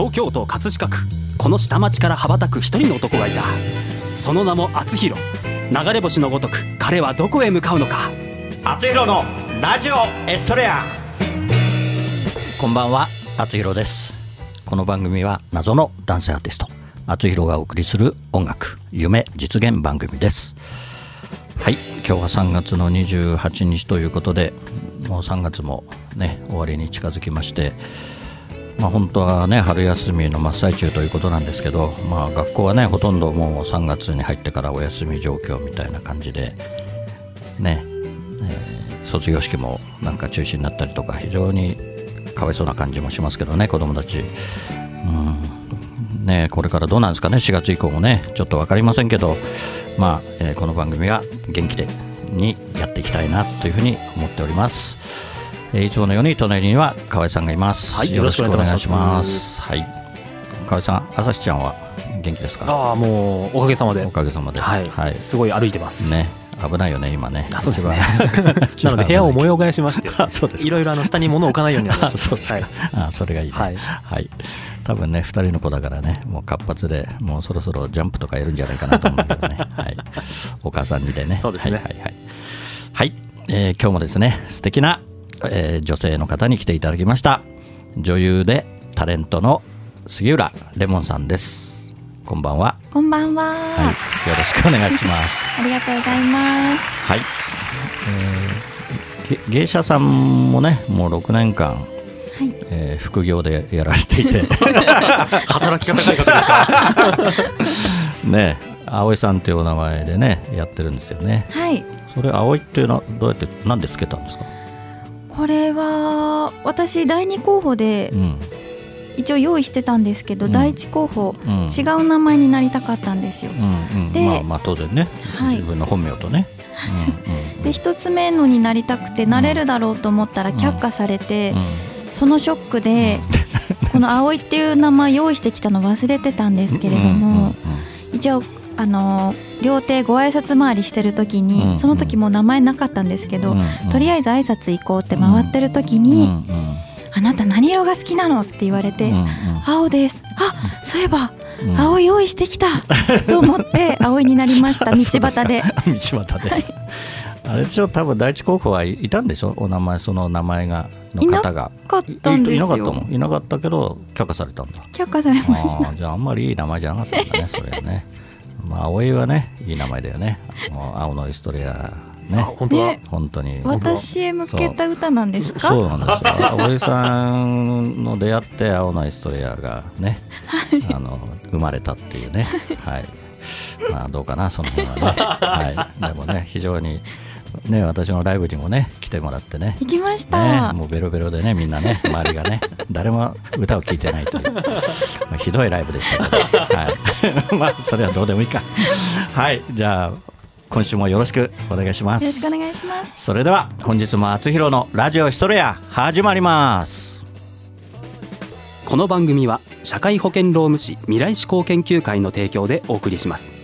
東京都葛飾区。この下町から羽ばたく一人の男がいた。その名も厚弘。流れ星のごとく彼はどこへ向かうのか。厚弘のラジオエストレア。こんばんは厚弘です。この番組は謎の男性アーティスト。厚弘がお送りする音楽夢実現番組です。はい今日は3月の28日ということでもう3月もね終わりに近づきましてまあ、本当はね春休みの真っ最中ということなんですけど、まあ、学校はねほとんどもう3月に入ってからお休み状況みたいな感じでね、えー、卒業式もなんか中止になったりとか非常にかわいそうな感じもしますけどね子供たち、うんね、これからどうなんですかね4月以降もねちょっと分かりませんけど、まあえー、この番組は元気でにやっていきたいなというふうに思っております。えー、いつものように隣には河合さんがいます。はい、よろしくお願いします。はい、河合さん、朝日ちゃんは元気ですか？ああ、もうおかげさまで。おかげさまで。はい、はい、すごい歩いてます。ね。危ないよね今ね。あそうですね。なので部屋を模様替えしまして、そうですいろいろあの下に物を置かないようになりました。そうですはい、あそれがいい、ね、はい。はい。多分ね二人の子だからねもう活発でもうそろそろジャンプとかやるんじゃないかなと思うけどね。はい。お母さんにでね。そうですね。はいはいはい。はい、えー、今日もですね素敵なえー、女性の方に来ていただきました。女優でタレントの杉浦レモンさんです。こんばんは。こんばんは、はい、よろしくお願いします。ありがとうございます。はい、えー、芸者さんもねもう6年間はい。えー、副業でやられていて。働き方改革ですか？ね葵さんっていうお名前でねやってるんですよね。はい。それ葵っていうのはどうやって何でつけたんですか？これは私第2候補で一応用意してたんですけど、うん、第1候補、うん、違う名前になりたかったんですよ。うんうん、で、まあ、まあ当然ね、はい、自分の本名とね。で1つ目のになりたくてなれるだろうと思ったら却下されて、そのショックで、この葵っていう名前用意してきたの忘れてたんですけれども、一応あの料亭ご挨拶回りしてる時に、うんうん、その時も名前なかったんですけど、うんうん、とりあえず挨拶行こうって回ってる時に、うんうん、あなた何色が好きなの?」って言われて「うんうん、青です」あそういえば、うん、青用意してきたと思って 青になりました道端で。道端で、はい、あれでしょ多分第一候補はいたんでしょ？お名前その名前がの方が。いなかったんですよ。いなかったの？いなかったけど却下されたんだ。却下されました。じゃああんまりいい名前じゃなかったんだねそれはねまあ葵はねいい名前だよね。もう青のイストレアね。本当は本当に。私へ向けた歌なんですか？そうなんですよ。葵さんの出会って青のイストレアがね、はい、あの生まれたっていうね。はい。まあどうかなその辺はね。はい。でもね非常にね、私のライブにもね来てもらってね。行きました、ね、もうベロベロでねみんなね周りがね 誰も歌を聴いてないという、まあ、ひどいライブでしたけど、はい、まあそれはどうでもいいか。はい。じゃあ今週もよろしくお願いします。よろしくお願いします。それでは本日も厚弘のラジオヒトレア始まります。この番組は社会保険労務士未来志向研究会の提供でお送りします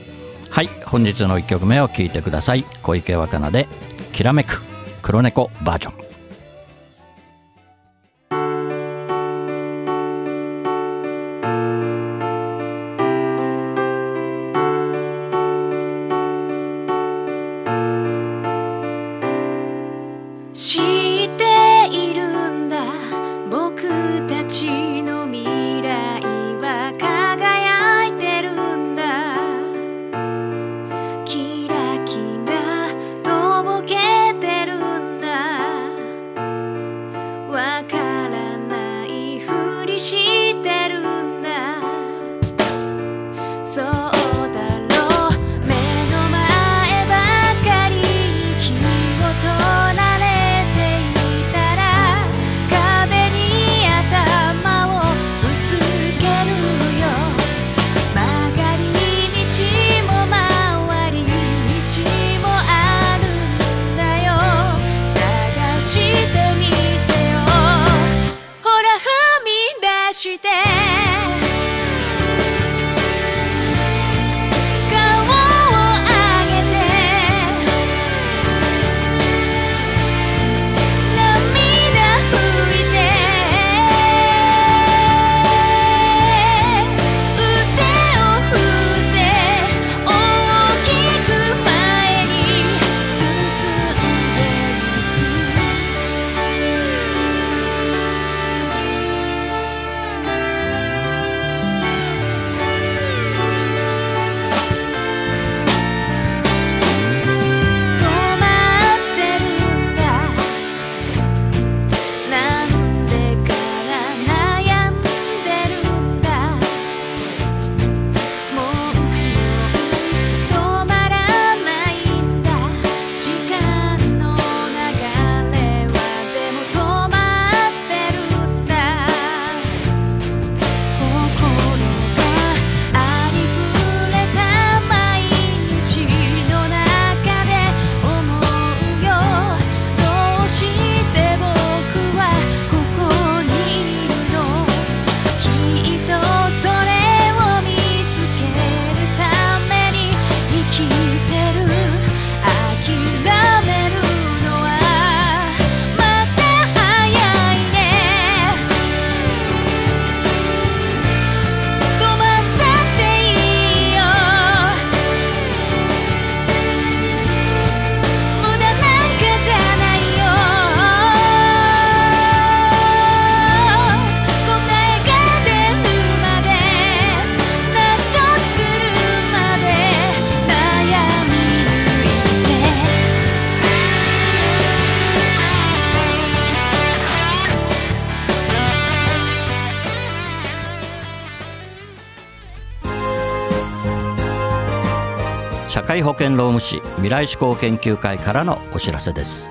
はい本日の1曲目を聴いてください。小池若菜で「きらめく黒猫バージョン」会保険労務士未来志向研究会からのお知らせです。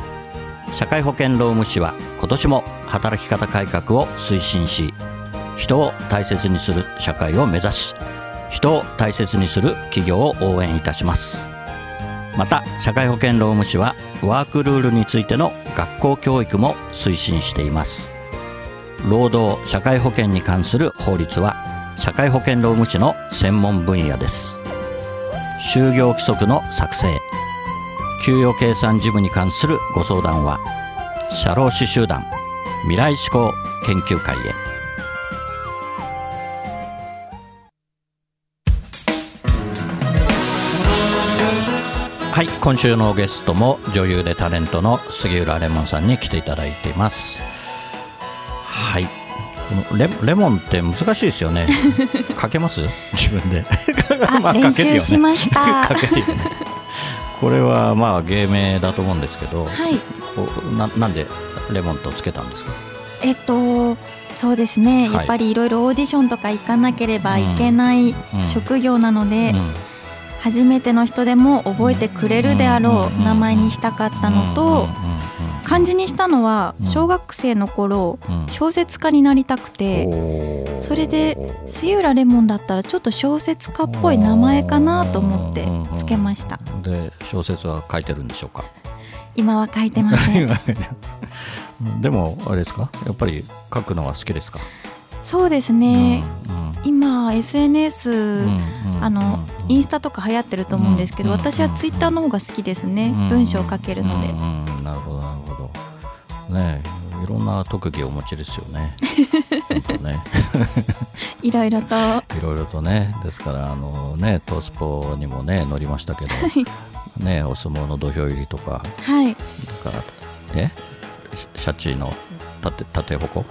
社会保険労務士は今年も働き方改革を推進し人を大切にする社会を目指し人を大切にする企業を応援いたします。また社会保険労務士はワークルールについての学校教育も推進しています。労働社会保険に関する法律は社会保険労務士の専門分野です。就業規則の作成。給与計算事務に関するご相談は社労士集団未来志向研究会へ。はい今週のゲストも女優でタレントの杉浦レモンさんに来ていただいています。はい。レレモンって難しいですよね。かけます？自分で。あ、まあね。習しました。これはまあ芸名だと思うんですけど、はい。こうななんでレモンとつけたんですか？えっとそうですね。はい。やっぱりいろいろオーディションとか行かなければいけないうん。職業なので、うん。初めての人でも覚えてくれるであろうん。う名前にしたかったのと、漢字にしたのはうん。小学生の頃うん。うん小説家になりたくて。それで杉浦レモンだったらちょっと小説家っぽい名前かなと思ってつけました。で小説は書いてるんでしょうか？今は書いてません。でもあれですか？やっぱり書くのは好きですか、そうですね、うん今 SNS、うんうんあのうん。インスタとか流行ってると思うんですけど、うん私はツイッターの方が好きですね、うん文章を書けるので、ねえいろんな特技をお持ちですよね。ね。いろいろと。いろいろとね。ですからあのねトースポにもね乗りましたけど、ねお相撲の土俵入りとか。はい。だからえシシャチの縦縦鉾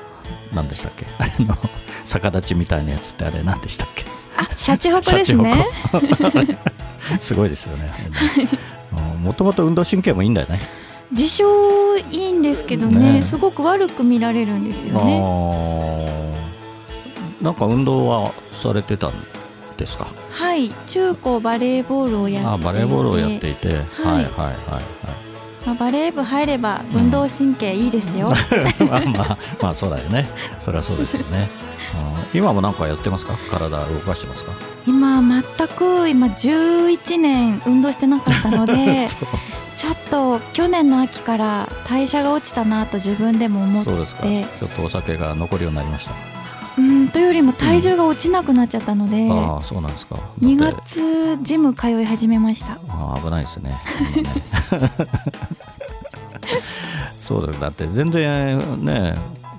なんでしたっけ？あの逆立ちみたいなやつってあれ何でしたっけ？あシャチホコですね。すごいですよね。もともと運動神経もいいんだよね自称いいんですけどねね。すごく悪く見られるんですよね。なんか運動はされてたんですか？はい中高バレーボールをやっていて。あバレーボールをやっていて、はい、はいはいはいまあ、バレー部入れば運動神経いいですよ、まあまあまあそうだよね。それはそうですよね、うん。今もなんかやってますか？体動かしてますか？今全く今11年運動してなかったので そうちょっと去年の秋から代謝が落ちたなと自分でも思って。そうですか。ちょっとお酒が残るようになりました。うん。というよりも体重が落ちなくなっちゃったので、ああそうなんですか。2だって月ジム通い始めました。ああ危ないですね。そうだよ。だって全然ね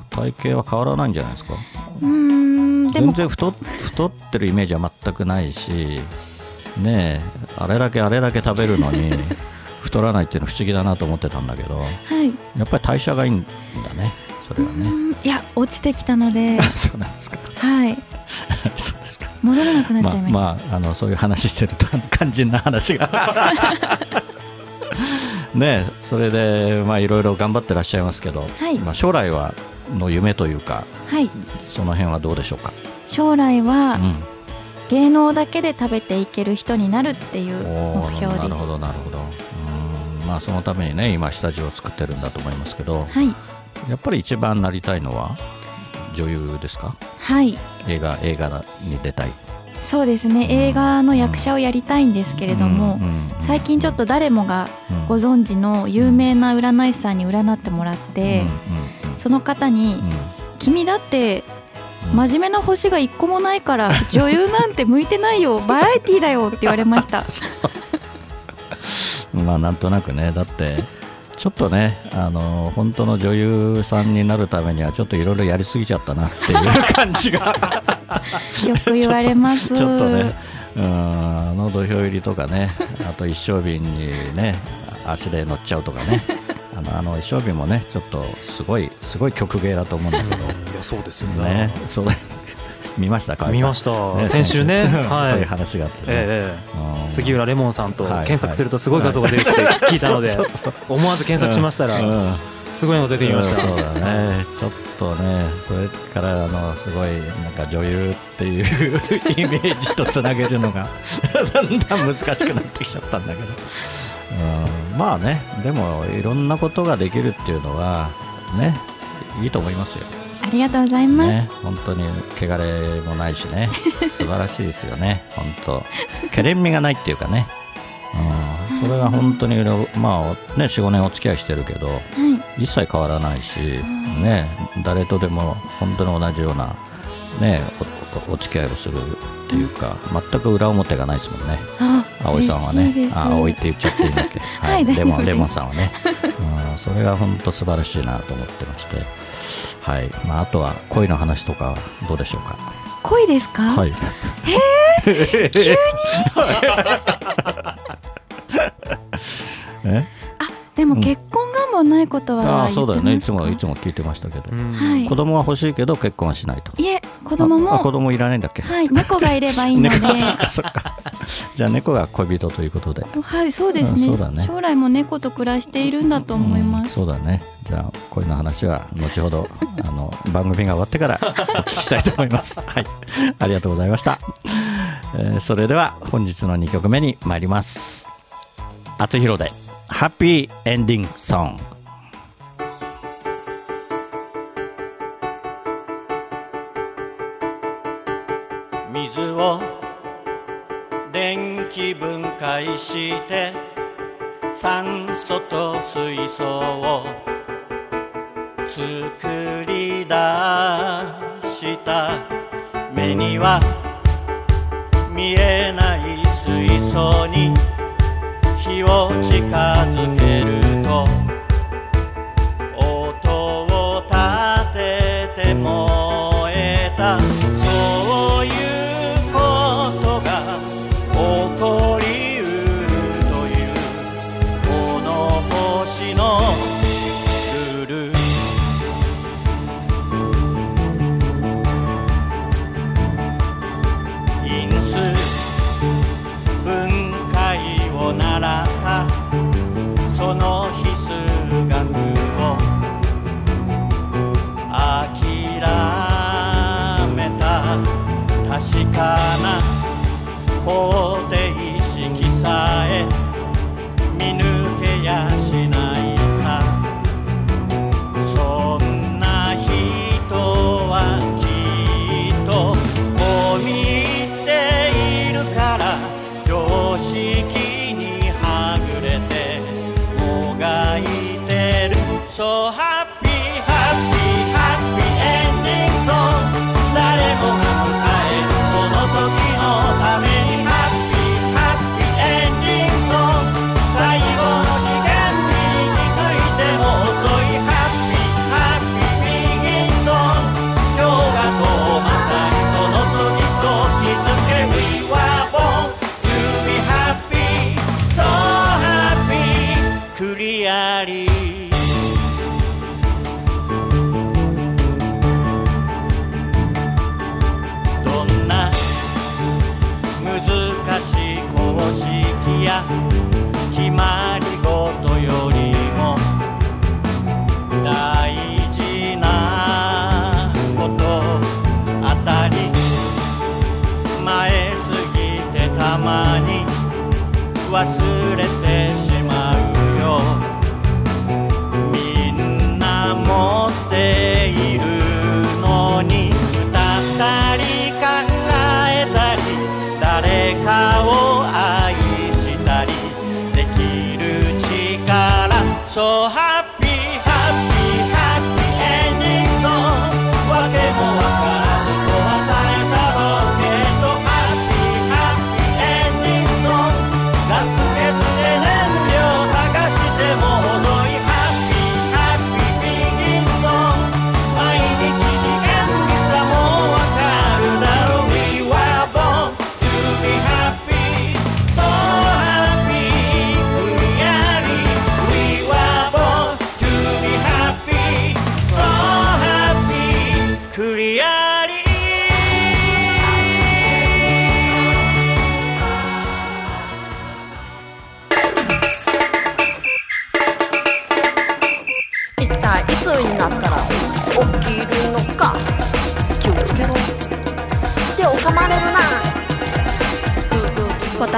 体型は変わらないんじゃないですか。うーんでも。全然太っ太ってるイメージは全くないしねえあれだけあれだけ食べるのに太らないっていうの不思議だなと思ってたんだけどはい。やっぱり代謝がいいんだねそれはね。うん。いや落ちてきたので。そうなんですか。はい。そうですか。戻らなくなっまあちゃいました、まああのそういう話してると肝心な話が。ねえそれでまあいろいろ頑張ってらっしゃいますけど、はい。まあ、将来はの夢というかはい。その辺はどうでしょうか、将来はうん。芸能だけで食べていける人になるっていう目標です。なるほどなるほど。うんまあそのためにね今下地を作ってるんだと思いますけどはい。やっぱり一番なりたいのは女優ですか？はい。映画映画に出たい。そうですね。映画の役者をやりたいんですけれども、うんうんうん最近ちょっと誰もがうん。ご存知の有名な占い師さんに占ってもらって、うんうん。その方にうん「君だってうん。真面目な星が一個もないから女優なんて向いてないよ。バラエティーだよ」って言われました まあなんとなくね。だってちょっとねあの本当の女優さんになるためにはちょっといろいろやりすぎちゃったなっていう感じが。よく言われます。ちょっとね。うんあの土俵入りとかねあと一升瓶にね足で乗っちゃうとかね。あのあの一升瓶もねちょっとすごいすごい曲芸だと思うんだけど。いやそうですよ。ねね。そう見ましたか見ました。ね。先週ね。はい。そういう話があってね、え杉浦レモンさんとはい検索するとすごい画像が出てきて 聞いたので思わず検索しましたらうん。すごいの出てきました。うんそうだね。ちょっとねそれからあのすごいなんか女優っていうイメージとつなげるのが だんだん難しくなってきちゃったんだけど、うん、まあねでもいろんなことができるっていうのはねいいと思いますよ。ありがとうございます、ね、本当に汚れもないしね。素晴らしいですよね。本当。けれんみがないっていうかね、うん、それが本当にまあね45年お付き合いしてるけど、はい、一切変わらないし、ね、誰とでも本当に同じような、ね、おお付き合いをするっていうか全く裏表がないですもんね。あ葵さんはね。あ葵って言っちゃっていいんだっけ。はい。レモンレモンさんはね、うん、それが本当素晴らしいなと思ってまして、はい。まあ、あとは恋の話とかはどうでしょうか？恋ですか、はい。え？でも結婚願望ないことはああそうだよね。いつもいつも聞いてましたけど、はい。子供は欲しいけど結婚はしないと。いえ子供ああ子も供いらないんだっけ？はい猫がいればいいので。猫 そっかそっかじゃあ猫が恋人ということで。はいそうですね,、うんそうだね。将来も猫と暮らしているんだと思いまうんす、そうだね。じゃあ恋の話は後ほど あの番組が終わってから お聞きしたいと思います。はい。ありがとうございました、えーそれでは本日の2曲目に参ります。厚弘でハッピーエンディングソング介して酸素と水素を作り出した。目には見えない水素に火を近づける。So happy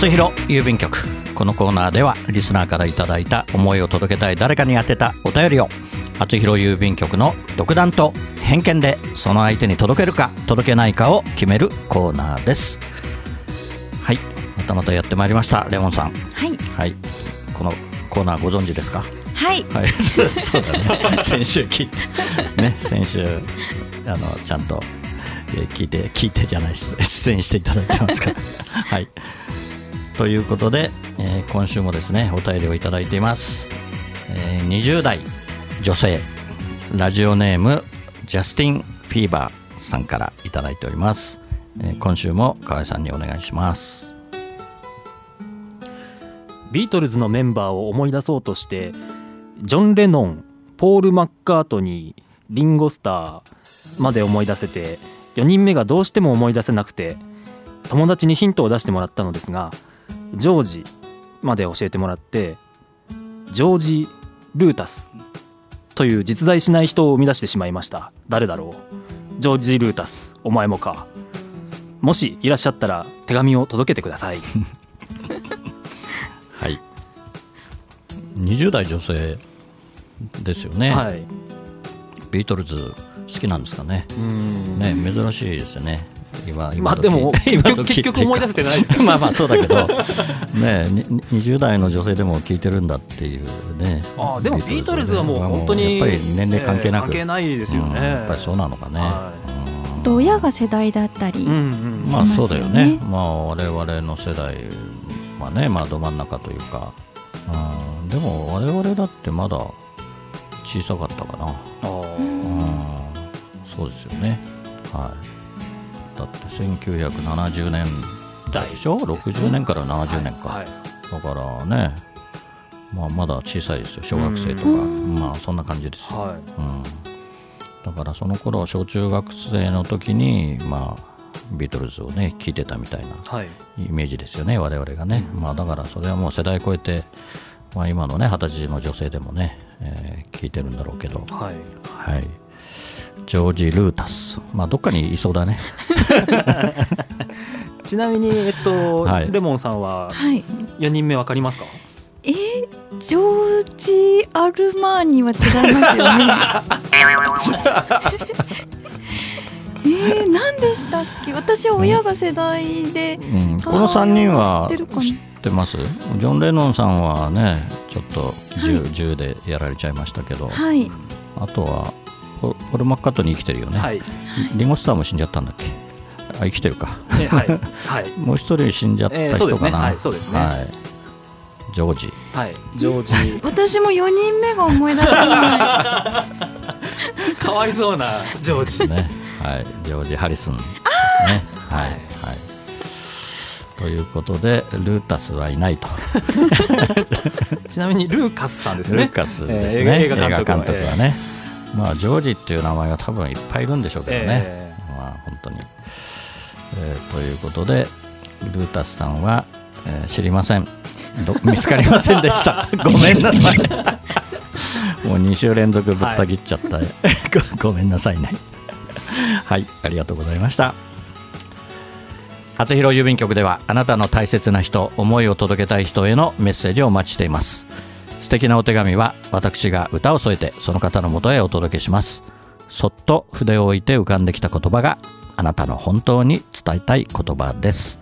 厚弘郵便局このコーナーではリスナーからいただいた思いを届けたい誰かに宛てたお便りを厚弘郵便局の独断と偏見でその相手に届けるか届けないかを決めるコーナーです。はいまたまたやってまいりました。レモンさん。はいはいこのコーナーご存知ですか？はい。はい。そうだね。先週聞いてね。先週あのちゃんとえー聞いて聞いてじゃない出出演していただいてますから。はいということで、えー今週もですねお便りをいただいています、えー20代女性ラジオネームジャスティン・フィーバーさんからいただいております、えー今週も河合さんにお願いします。ビートルズのメンバーを思い出そうとしてジョン・レノンポール・マッカートニーリンゴ・スターまで思い出せて4人目がどうしても思い出せなくて友達にヒントを出してもらったのですがジョージまで教えてもらってジョージ・ルータスという実在しない人を生み出してしまいました。誰だろう？ジョージ・ルータスお前もか。もしいらっしゃったら手紙を届けてください。はい。20代女性ですよね、はい。ビートルズ好きなんですかね。うん。ね珍しいですよね今今時。まあでも 今時結局思い出せてないですけど。まあまあそうだけど。ねに20代の女性でも聞いてるんだっていうね。あーでもビートルズはもう本当にやっぱり年齢関係なく、えー関係ないですよね、うんやっぱりそうなのかね、はうん。と親が世代だったり、うんうんまあそうだよね。まあ我々の世代はねまあど真ん中というか、うん、でも我々だってまだ小さかったかな。うん。そうですよね。はい。だって1970年代でしょ ?60 年から70年か。はいだからね、まあ、まだ小さいですよ、小学生とか。まあ、そんな感じですよ。はいうん。だからその頃、小中学生の時に、まあ、ビートルズをね、聴いてたみたいなはいイメージですよね、我々がね。まあ、だからそれはもう世代超えて、まあ、今のね、二十歳の女性でもね、えー聞いてるんだろうけど、はいはい。ジョージ・ルータス。まあ、どっかにいそうだね。ちなみにえっと、はい。レモンさんははい。4人目わかりますか？えージョージ・アルマーニは違いますよね。えー、何でしたっけ？私は親が世代でうん、この3人は知ってるかな？知ってます？ジョン・レノンさんはね、ちょっと銃,、銃でやられちゃいましたけど、はい。あとは、ポポル・マッカートに生きてるよね。はいリンゴスターも死んじゃったんだっけ？あ、生きてるか。えはい はいもう一人死んじゃったえーそうですね人かな。はいそうですねはいジョージ。はいジョージ 私も4人目が思い出せな かわいそうなジョージね。はい。ジョージ・ハリスンですね。はい。はい。ということで、ルータスはいないと。ちなみにルーカスさんですねルーカスですね、映画監督はね、まあ、ジョージっていう名前が多分いっぱいいるんでしょうけどね、えまあ、本当に、えーということでルータスさんは、えー知りません。ど 見つかりませんでした。ごめんなさい。もう2週連続ぶった切っちゃった、ごごめんなさいね。はいありがとうございました。初広郵便局ではあなたの大切な人思いを届けたい人へのメッセージをお待ちしています素敵なお手紙は私が歌を添えてその方のもとへお届けします。そっと筆を置いて浮かんできた言葉があなたの本当に伝えたい言葉です。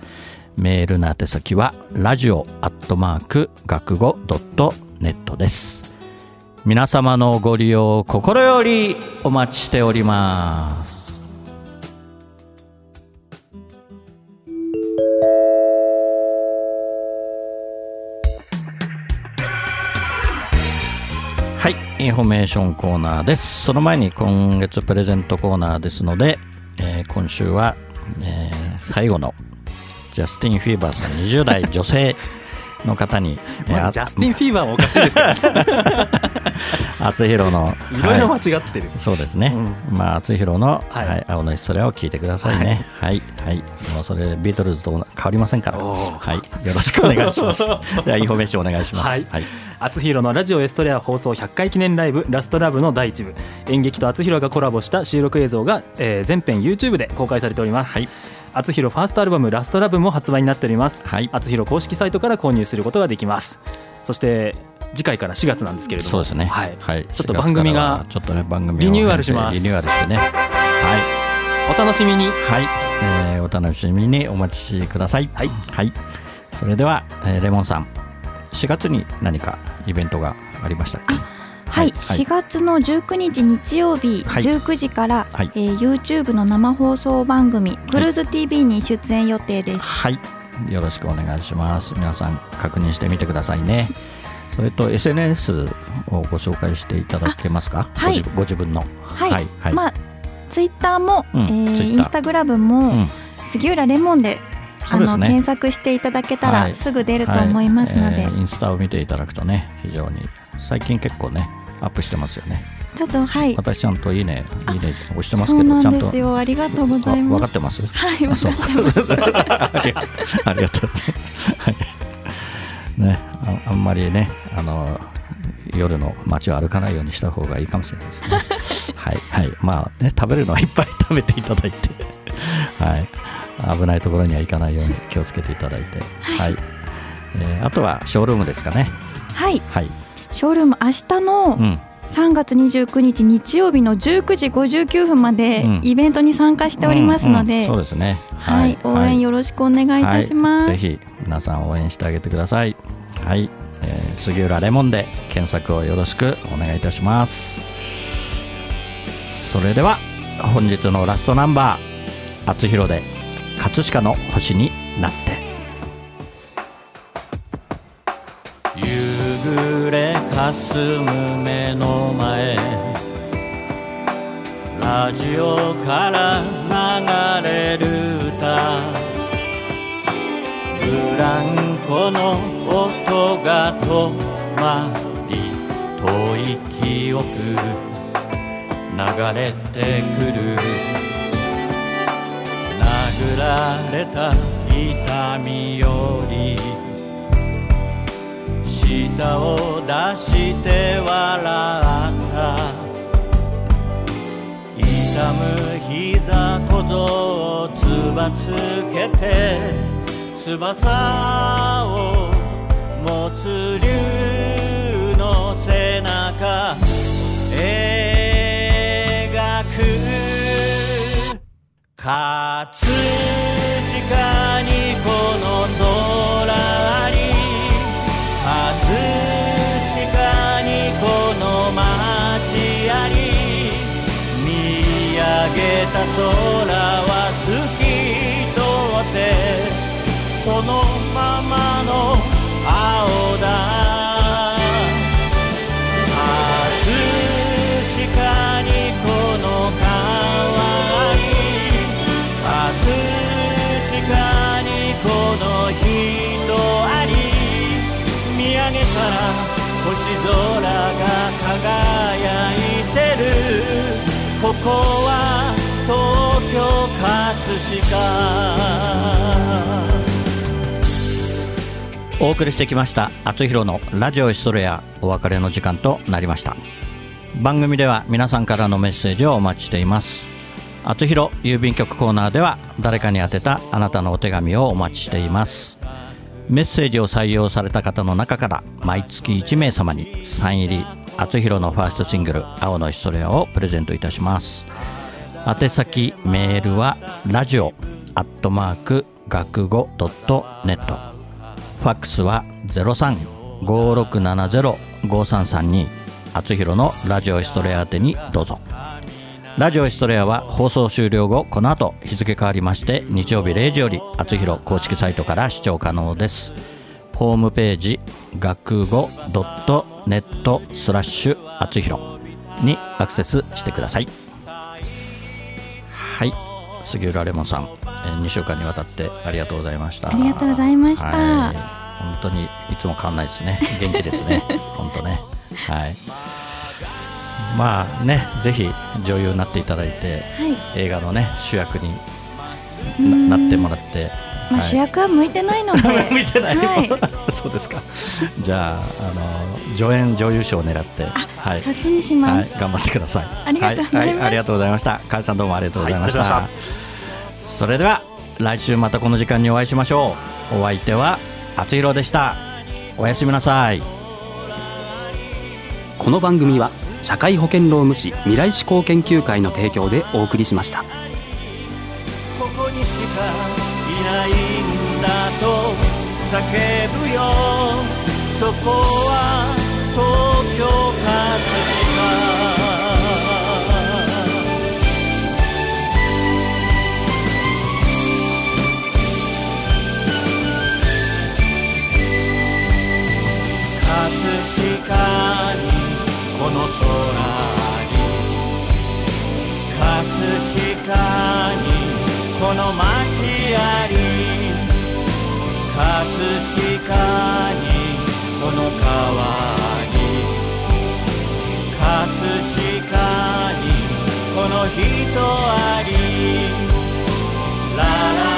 メールの宛先はラジオアットマーク学語ドットネットです。皆様のご利用を心よりお待ちしております。インフォメーションコーナーです。その前に今月プレゼントコーナーですので、えー今週は、えー最後のジャスティン・フィーバーさん20代女性の方に、えーまずジャスティン・フィーバーはおかしいですけあ つひろの、どいろいろは間違ってる、いそうですね、うまあ、あつひろの、はい。はい。青のヒストレアを聞いてくださいね。はい、はい、もうそれビートルズと変わりませんから、はい、よろしくお願いします。では、インフォメーションお願いします。はい。はい。あつひろのラジオエストレア放送100回記念ライブラストラブの第一部。演劇とあつひろがコラボした収録映像が、えー全編 YouTube で公開されております、はい。あつひろファーストアルバムラストラブも発売になっております、はい。あつひろ公式サイトから購入することができます。そして次回から4月なんですけれどもそうですね。はいはい。ちょっと番組がちょっとね番組をリニューアルしますリニューアルしてね。はいお楽しみにはい、えーお楽しみにお待ちください。はい。はい。それでは、えーレモンさん、4月に何かイベントがありましたっけ？はい、はい4月の19日日曜日はい19時から、はいえー YouTube の生放送番組「クルーズ TV」に出演予定です。はい。よろしくお願いします。皆さん確認してみてくださいね。それと SNS をご紹介していただけますか？あはい。ご自ご自分の。はい、はいはい。まあツイッターも、うんえーインスタグラムも、うん。杉浦レモンであの検索していただけたはい。らすぐ出ると思いますので、はい。えーインスタを見ていただくとね非常に最近結構ねアップしてますよね。ちょっとはい。私ちゃんといいねいいね押してますけどちゃんとですよ。ありがとうございます。かってます？はいあそう。ありがとう。ありがとう。はいねああんまりねあの夜の街を歩かないようにした方がいいかもしれないですね。はいはい。まあね食べるのはいっぱい食べていただいて。はい。危ないところには行かないように気をつけていただいて。はい、えーあとはショールームですかね。はい。はい。ショールーム明日のうん。3月29日日曜日の19時59分までうん。イベントに参加しておりますので、うん。うん。そうですね。はい、応援よろしくお願いいたします。はい、ぜひ皆さん応援してあげてください。はい、えー杉浦レモンで検索をよろしくお願いいたします。それでは本日のラストナンバー「あつひろで葛飾の星になって」夕暮れかすむ目の前ラジオから流れる歌。ランコの音が止まり遠い記憶流れてくる殴られた痛みより舌を出して笑った痛む膝小僧をつばつけて翼を持つ竜の背中描く葛飾にこの空あり葛飾にこの街あり見上げた空はのままの青だ。葛飾にこの川あり葛飾にこの人あり。見上げたら星空が輝いてる。ここは東京葛飾。お送りしてきました「あつひろのラジオエストレア」お別れの時間となりました。番組では皆さんからのメッセージをお待ちしています。あつひろ郵便局コーナーでは誰かに宛てたあなたのお手紙をお待ちしています。メッセージを採用された方の中から毎月1名様にサイン入り厚弘のファーストシングル「青のヒストレア」をプレゼントいたします。宛先メールはラジオアットマーク学語ドットネット。ファックスは0356705332厚弘のラジオヒストレア宛てにどうぞ。ラジオヒストレアは放送終了後この後日付変わりまして日曜日0時より厚弘公式サイトから視聴可能です。ホームページ学語 .net スラッシュ厚弘にアクセスしてください。はい。杉浦レモンさん、えー、2週間にわたってありがとうございました。ありがとうございました、はい、本当にいつも変わんないですね。元気ですね。本当ね。はい。まあねぜひ女優になっていただいて、はい、映画のね主役になってもらって。まあ、主役は向いてないので。向いてない、はい、そうですか。じゃああの助演女優賞を狙って。はい、そっちにします、はい、頑張ってください。ありがとうございます、はい、ありがとうございました。かさんどうもありがとうございました、それでは来週またこの時間にお会いしましょう。お相手はあつひろでした。おやすみなさい。この番組は社会保険労務士未来志向研究会の提供でお送りしましたないんだと叫ぶよ。そこは東京葛飾葛飾にこの空に葛飾にこの街あり葛飾にこの川に葛飾にこの人あり。ララ